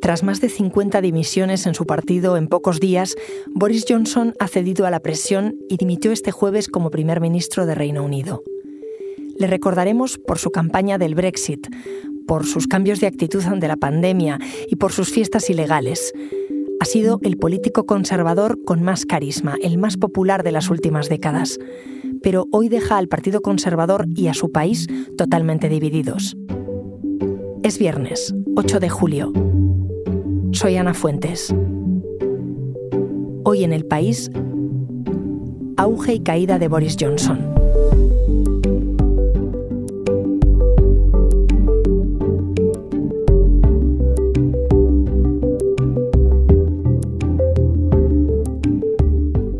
Tras más de 50 dimisiones en su partido en pocos días, Boris Johnson ha cedido a la presión y dimitió este jueves como primer ministro de Reino Unido. Le recordaremos por su campaña del Brexit, por sus cambios de actitud ante la pandemia y por sus fiestas ilegales. Ha sido el político conservador con más carisma, el más popular de las últimas décadas. Pero hoy deja al Partido Conservador y a su país totalmente divididos. Es viernes, 8 de julio. Soy Ana Fuentes. Hoy en el país, auge y caída de Boris Johnson.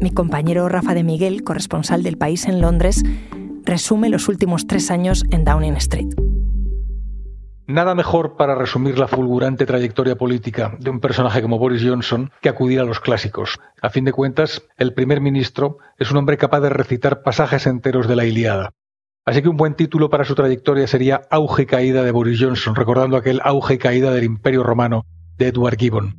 Mi compañero Rafa de Miguel, corresponsal del país en Londres, resume los últimos tres años en Downing Street. Nada mejor para resumir la fulgurante trayectoria política de un personaje como Boris Johnson que acudir a los clásicos. A fin de cuentas, el primer ministro es un hombre capaz de recitar pasajes enteros de la Iliada. Así que un buen título para su trayectoria sería Auge caída de Boris Johnson, recordando aquel auge y caída del Imperio Romano de Edward Gibbon.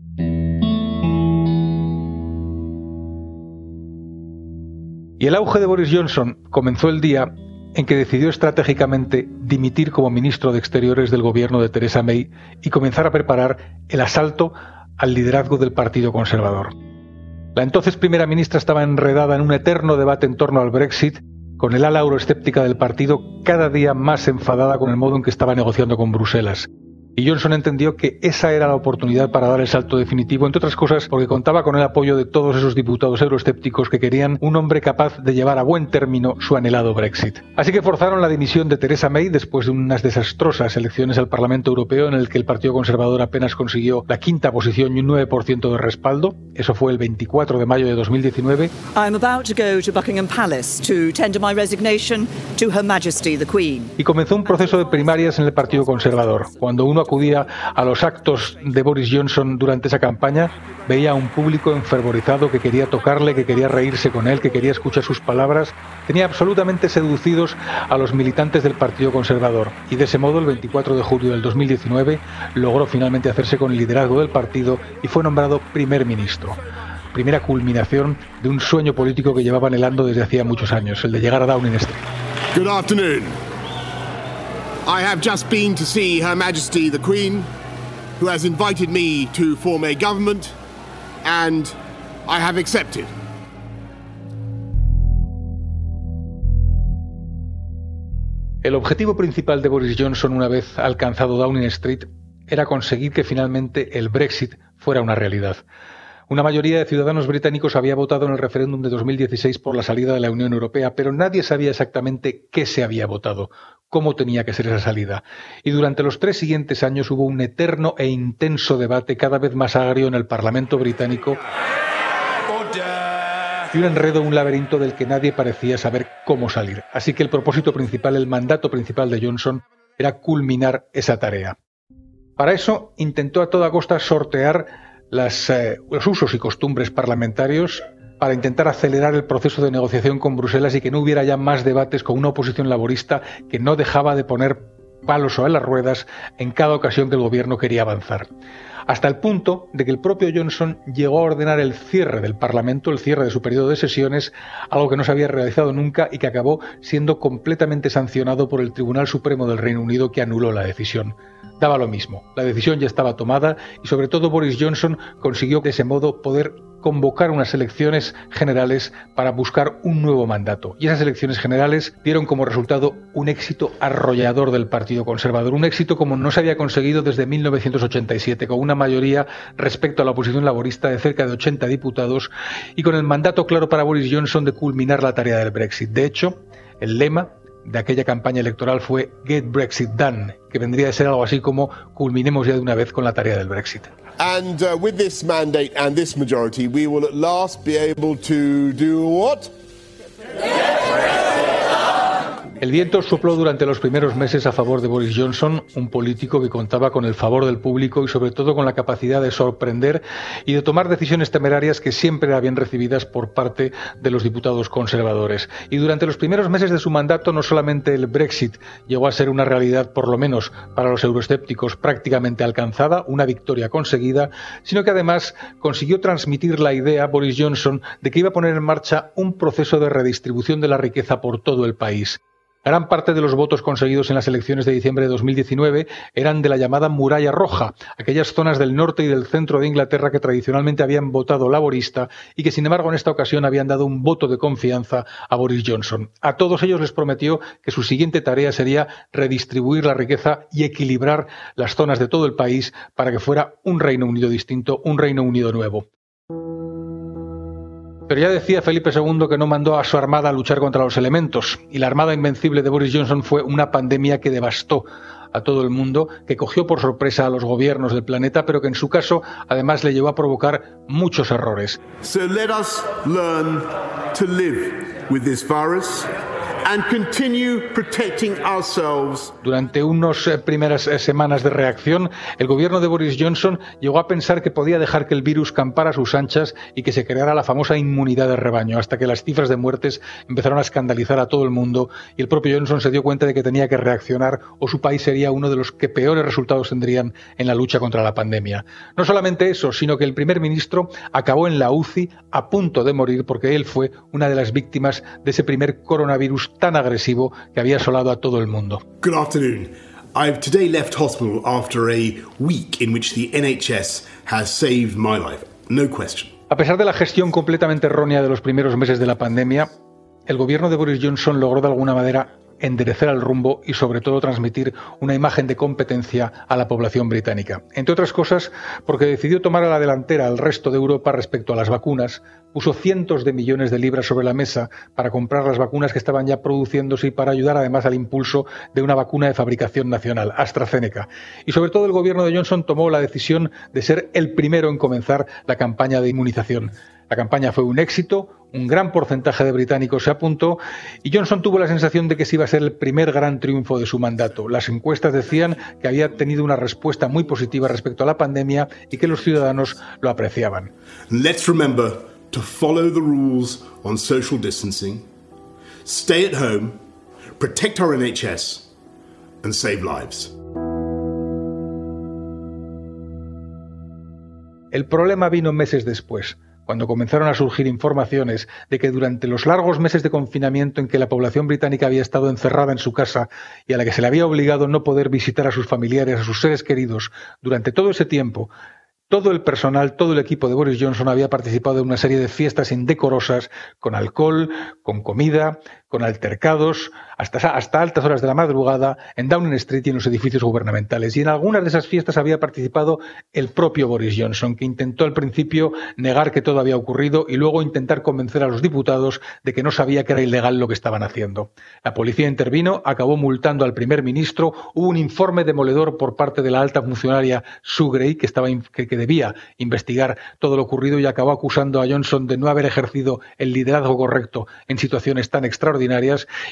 Y el auge de Boris Johnson comenzó el día en que decidió estratégicamente dimitir como ministro de Exteriores del gobierno de Theresa May y comenzar a preparar el asalto al liderazgo del Partido Conservador. La entonces primera ministra estaba enredada en un eterno debate en torno al Brexit, con el ala euroescéptica del partido cada día más enfadada con el modo en que estaba negociando con Bruselas. Y Johnson entendió que esa era la oportunidad para dar el salto definitivo, entre otras cosas porque contaba con el apoyo de todos esos diputados euroescépticos que querían un hombre capaz de llevar a buen término su anhelado Brexit. Así que forzaron la dimisión de Theresa May después de unas desastrosas elecciones al Parlamento Europeo en el que el Partido Conservador apenas consiguió la quinta posición y un 9% de respaldo. Eso fue el 24 de mayo de 2019. Y comenzó un proceso de primarias en el Partido Conservador. Cuando uno acudía a los actos de Boris Johnson durante esa campaña, veía a un público enfervorizado que quería tocarle, que quería reírse con él, que quería escuchar sus palabras. Tenía absolutamente seducidos a los militantes del Partido Conservador y de ese modo el 24 de julio del 2019 logró finalmente hacerse con el liderazgo del partido y fue nombrado primer ministro primera culminación de un sueño político que llevaba anhelando desde hacía muchos años, el de llegar a Downing Street. Good afternoon. I have just been to see Her Majesty the Queen, who has invited me to form a government, and I have accepted. El objetivo principal de Boris Johnson una vez alcanzado Downing Street era conseguir que finalmente el Brexit fuera una realidad. Una mayoría de ciudadanos británicos había votado en el referéndum de 2016 por la salida de la Unión Europea, pero nadie sabía exactamente qué se había votado, cómo tenía que ser esa salida. Y durante los tres siguientes años hubo un eterno e intenso debate cada vez más agrio en el Parlamento británico y un enredo, un laberinto del que nadie parecía saber cómo salir. Así que el propósito principal, el mandato principal de Johnson era culminar esa tarea. Para eso intentó a toda costa sortear eh, los usos y costumbres parlamentarios para intentar acelerar el proceso de negociación con Bruselas y que no hubiera ya más debates con una oposición laborista que no dejaba de poner palos a las ruedas en cada ocasión que el gobierno quería avanzar. Hasta el punto de que el propio Johnson llegó a ordenar el cierre del Parlamento, el cierre de su periodo de sesiones, algo que no se había realizado nunca y que acabó siendo completamente sancionado por el Tribunal Supremo del Reino Unido que anuló la decisión daba lo mismo. La decisión ya estaba tomada y sobre todo Boris Johnson consiguió de ese modo poder convocar unas elecciones generales para buscar un nuevo mandato. Y esas elecciones generales dieron como resultado un éxito arrollador del Partido Conservador, un éxito como no se había conseguido desde 1987, con una mayoría respecto a la oposición laborista de cerca de 80 diputados y con el mandato claro para Boris Johnson de culminar la tarea del Brexit. De hecho, el lema de aquella campaña electoral fue Get Brexit Done, que vendría a ser algo así como culminemos ya de una vez con la tarea del Brexit. And uh, with this mandate and this majority, we will at last be able to do what? El viento sopló durante los primeros meses a favor de Boris Johnson, un político que contaba con el favor del público y sobre todo con la capacidad de sorprender y de tomar decisiones temerarias que siempre eran bien recibidas por parte de los diputados conservadores. Y durante los primeros meses de su mandato no solamente el Brexit llegó a ser una realidad, por lo menos para los euroescépticos, prácticamente alcanzada, una victoria conseguida, sino que además consiguió transmitir la idea Boris Johnson de que iba a poner en marcha un proceso de redistribución de la riqueza por todo el país. Gran parte de los votos conseguidos en las elecciones de diciembre de 2019 eran de la llamada muralla roja, aquellas zonas del norte y del centro de Inglaterra que tradicionalmente habían votado laborista y que sin embargo en esta ocasión habían dado un voto de confianza a Boris Johnson. A todos ellos les prometió que su siguiente tarea sería redistribuir la riqueza y equilibrar las zonas de todo el país para que fuera un Reino Unido distinto, un Reino Unido nuevo. Pero ya decía Felipe II que no mandó a su armada a luchar contra los elementos, y la armada invencible de Boris Johnson fue una pandemia que devastó a todo el mundo, que cogió por sorpresa a los gobiernos del planeta, pero que en su caso además le llevó a provocar muchos errores. So let us learn to live with this virus durante unas eh, primeras eh, semanas de reacción, el gobierno de Boris Johnson llegó a pensar que podía dejar que el virus campara a sus anchas y que se creara la famosa inmunidad de rebaño, hasta que las cifras de muertes empezaron a escandalizar a todo el mundo y el propio Johnson se dio cuenta de que tenía que reaccionar o su país sería uno de los que peores resultados tendrían en la lucha contra la pandemia. No solamente eso, sino que el primer ministro acabó en la UCI a punto de morir porque él fue una de las víctimas de ese primer coronavirus tan agresivo que había asolado a todo el mundo. Good afternoon. I've today left hospital after a week in which the NHS has saved my life. No question. A pesar de la gestión completamente errónea de los primeros meses de la pandemia, el gobierno de Boris Johnson logró de alguna manera enderecer el rumbo y sobre todo transmitir una imagen de competencia a la población británica. Entre otras cosas, porque decidió tomar a la delantera al resto de Europa respecto a las vacunas, puso cientos de millones de libras sobre la mesa para comprar las vacunas que estaban ya produciéndose y para ayudar además al impulso de una vacuna de fabricación nacional, AstraZeneca. Y sobre todo el gobierno de Johnson tomó la decisión de ser el primero en comenzar la campaña de inmunización. La campaña fue un éxito, un gran porcentaje de británicos se apuntó y Johnson tuvo la sensación de que se iba a ser el primer gran triunfo de su mandato. Las encuestas decían que había tenido una respuesta muy positiva respecto a la pandemia y que los ciudadanos lo apreciaban. Let's remember to follow the rules on social distancing, stay at home, protect our NHS and save lives. El problema vino meses después cuando comenzaron a surgir informaciones de que durante los largos meses de confinamiento en que la población británica había estado encerrada en su casa y a la que se le había obligado no poder visitar a sus familiares, a sus seres queridos, durante todo ese tiempo, todo el personal, todo el equipo de Boris Johnson había participado en una serie de fiestas indecorosas, con alcohol, con comida, con altercados, hasta, hasta altas horas de la madrugada, en Downing Street y en los edificios gubernamentales. Y en algunas de esas fiestas había participado el propio Boris Johnson, que intentó al principio negar que todo había ocurrido y luego intentar convencer a los diputados de que no sabía que era ilegal lo que estaban haciendo. La policía intervino, acabó multando al primer ministro, hubo un informe demoledor por parte de la alta funcionaria Sue Gray, que, estaba, que debía investigar todo lo ocurrido y acabó acusando a Johnson de no haber ejercido el liderazgo correcto en situaciones tan extraordinarias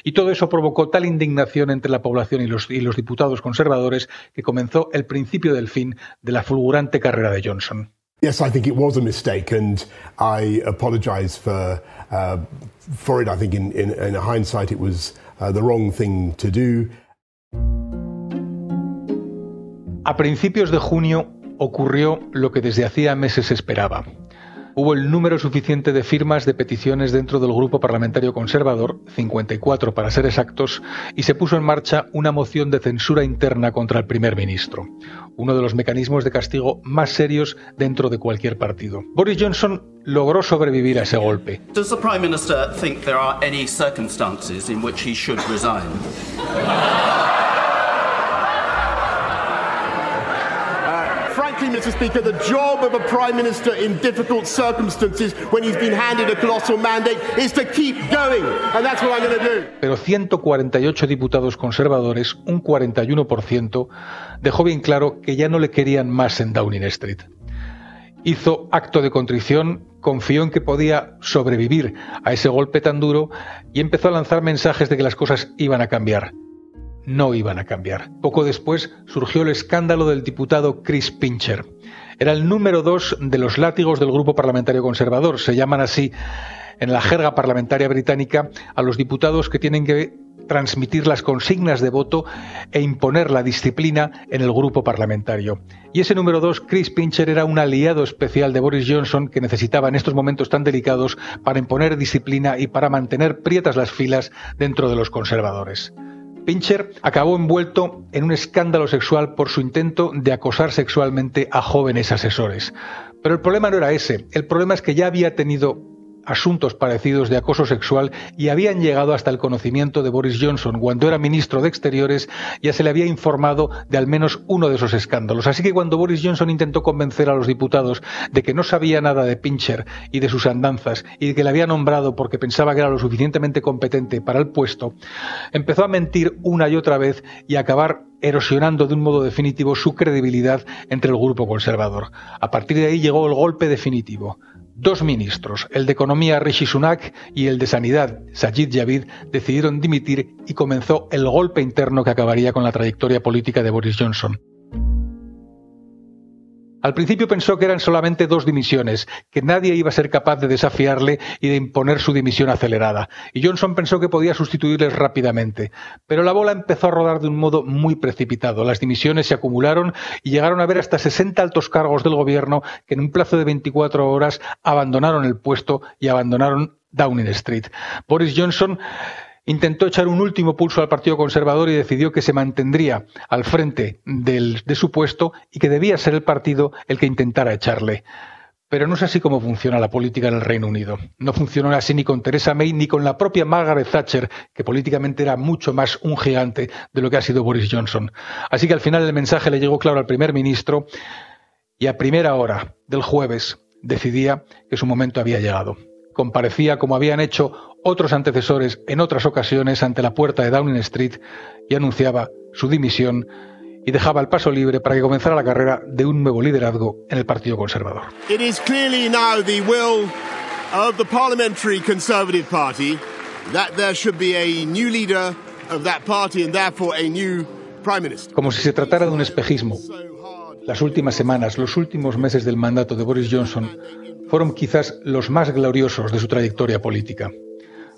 y todo eso provocó tal indignación entre la población y los, y los diputados conservadores que comenzó el principio del fin de la fulgurante carrera de Johnson. Yes, I think it was a mistake, and I apologize for, uh, for it. I think in, in, in hindsight it was uh, the wrong thing to do. A principios de junio, ocurrió lo que desde hacía meses esperaba. Hubo el número suficiente de firmas de peticiones dentro del grupo parlamentario conservador, 54 para ser exactos, y se puso en marcha una moción de censura interna contra el primer ministro, uno de los mecanismos de castigo más serios dentro de cualquier partido. Boris Johnson logró sobrevivir a ese golpe. Does the Prime Minister think there are any circumstances in which he should resign? Mr. Speaker, the job of a Prime Minister in difficult circumstances when he's been handed a colossal mandate is to keep going. And that's what I'm going to do. Pero 148 diputados conservadores, un 41%, dejó bien claro que ya no le querían más en Downing Street. Hizo acto de contrición confió en que podía sobrevivir a ese golpe tan duro y empezó a lanzar mensajes de que las cosas iban a cambiar. No iban a cambiar. Poco después surgió el escándalo del diputado Chris Pincher. Era el número dos de los látigos del grupo parlamentario conservador. Se llaman así en la jerga parlamentaria británica a los diputados que tienen que transmitir las consignas de voto e imponer la disciplina en el grupo parlamentario. Y ese número dos, Chris Pincher, era un aliado especial de Boris Johnson que necesitaba en estos momentos tan delicados para imponer disciplina y para mantener prietas las filas dentro de los conservadores. Pincher acabó envuelto en un escándalo sexual por su intento de acosar sexualmente a jóvenes asesores. Pero el problema no era ese, el problema es que ya había tenido asuntos parecidos de acoso sexual y habían llegado hasta el conocimiento de Boris Johnson. Cuando era ministro de Exteriores ya se le había informado de al menos uno de esos escándalos. Así que cuando Boris Johnson intentó convencer a los diputados de que no sabía nada de Pincher y de sus andanzas y de que le había nombrado porque pensaba que era lo suficientemente competente para el puesto, empezó a mentir una y otra vez y a acabar erosionando de un modo definitivo su credibilidad entre el grupo conservador. A partir de ahí llegó el golpe definitivo. Dos ministros, el de Economía Rishi Sunak y el de Sanidad Sajid Javid, decidieron dimitir y comenzó el golpe interno que acabaría con la trayectoria política de Boris Johnson. Al principio pensó que eran solamente dos dimisiones, que nadie iba a ser capaz de desafiarle y de imponer su dimisión acelerada, y Johnson pensó que podía sustituirles rápidamente. Pero la bola empezó a rodar de un modo muy precipitado. Las dimisiones se acumularon y llegaron a ver hasta 60 altos cargos del gobierno que en un plazo de 24 horas abandonaron el puesto y abandonaron Downing Street. Boris Johnson intentó echar un último pulso al Partido Conservador y decidió que se mantendría al frente de su puesto y que debía ser el partido el que intentara echarle. Pero no es así como funciona la política en el Reino Unido. No funcionó así ni con Theresa May ni con la propia Margaret Thatcher, que políticamente era mucho más un gigante de lo que ha sido Boris Johnson. Así que al final el mensaje le llegó claro al primer ministro y a primera hora del jueves decidía que su momento había llegado. Comparecía como habían hecho otros antecesores en otras ocasiones ante la puerta de Downing Street y anunciaba su dimisión y dejaba el paso libre para que comenzara la carrera de un nuevo liderazgo en el Partido Conservador. It is clearly now the will of the Parliamentary Conservative Party that there should be a new leader of that party and therefore a new prime minister. Como si se tratara de un espejismo. Las últimas semanas, los últimos meses del mandato de Boris Johnson fueron quizás los más gloriosos de su trayectoria política.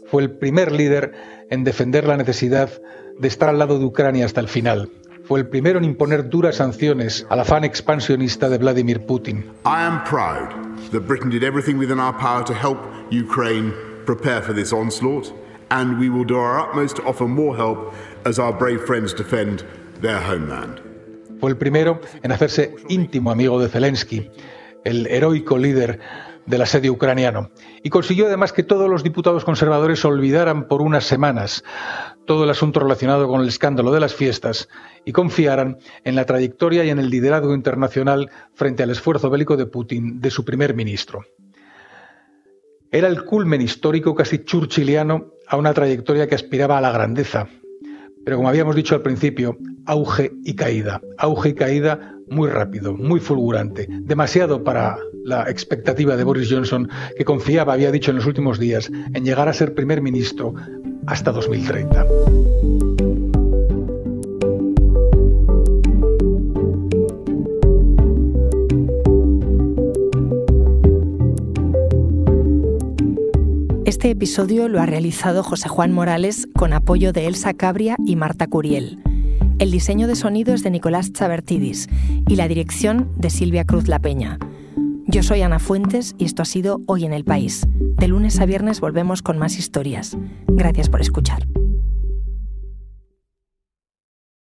Fue el primer líder en defender la necesidad de estar al lado de Ucrania hasta el final. Fue el primero en imponer duras sanciones al afán expansionista de Vladimir Putin. I am proud that Britain did everything within our power to help Ukraine prepare for this onslaught, and we will do our utmost to offer more help as our brave friends defend their homeland. Fue el primero en hacerse íntimo amigo de Zelensky, el heroico líder del asedio ucraniano. Y consiguió además que todos los diputados conservadores olvidaran por unas semanas todo el asunto relacionado con el escándalo de las fiestas y confiaran en la trayectoria y en el liderazgo internacional frente al esfuerzo bélico de Putin de su primer ministro. Era el culmen histórico casi churchiliano a una trayectoria que aspiraba a la grandeza. Pero como habíamos dicho al principio, auge y caída, auge y caída muy rápido, muy fulgurante, demasiado para la expectativa de Boris Johnson, que confiaba, había dicho en los últimos días, en llegar a ser primer ministro hasta 2030. Este episodio lo ha realizado José Juan Morales con apoyo de Elsa Cabria y Marta Curiel. El diseño de sonido es de Nicolás Chabertidis y la dirección de Silvia Cruz La Peña. Yo soy Ana Fuentes y esto ha sido Hoy en el País. De lunes a viernes volvemos con más historias. Gracias por escuchar.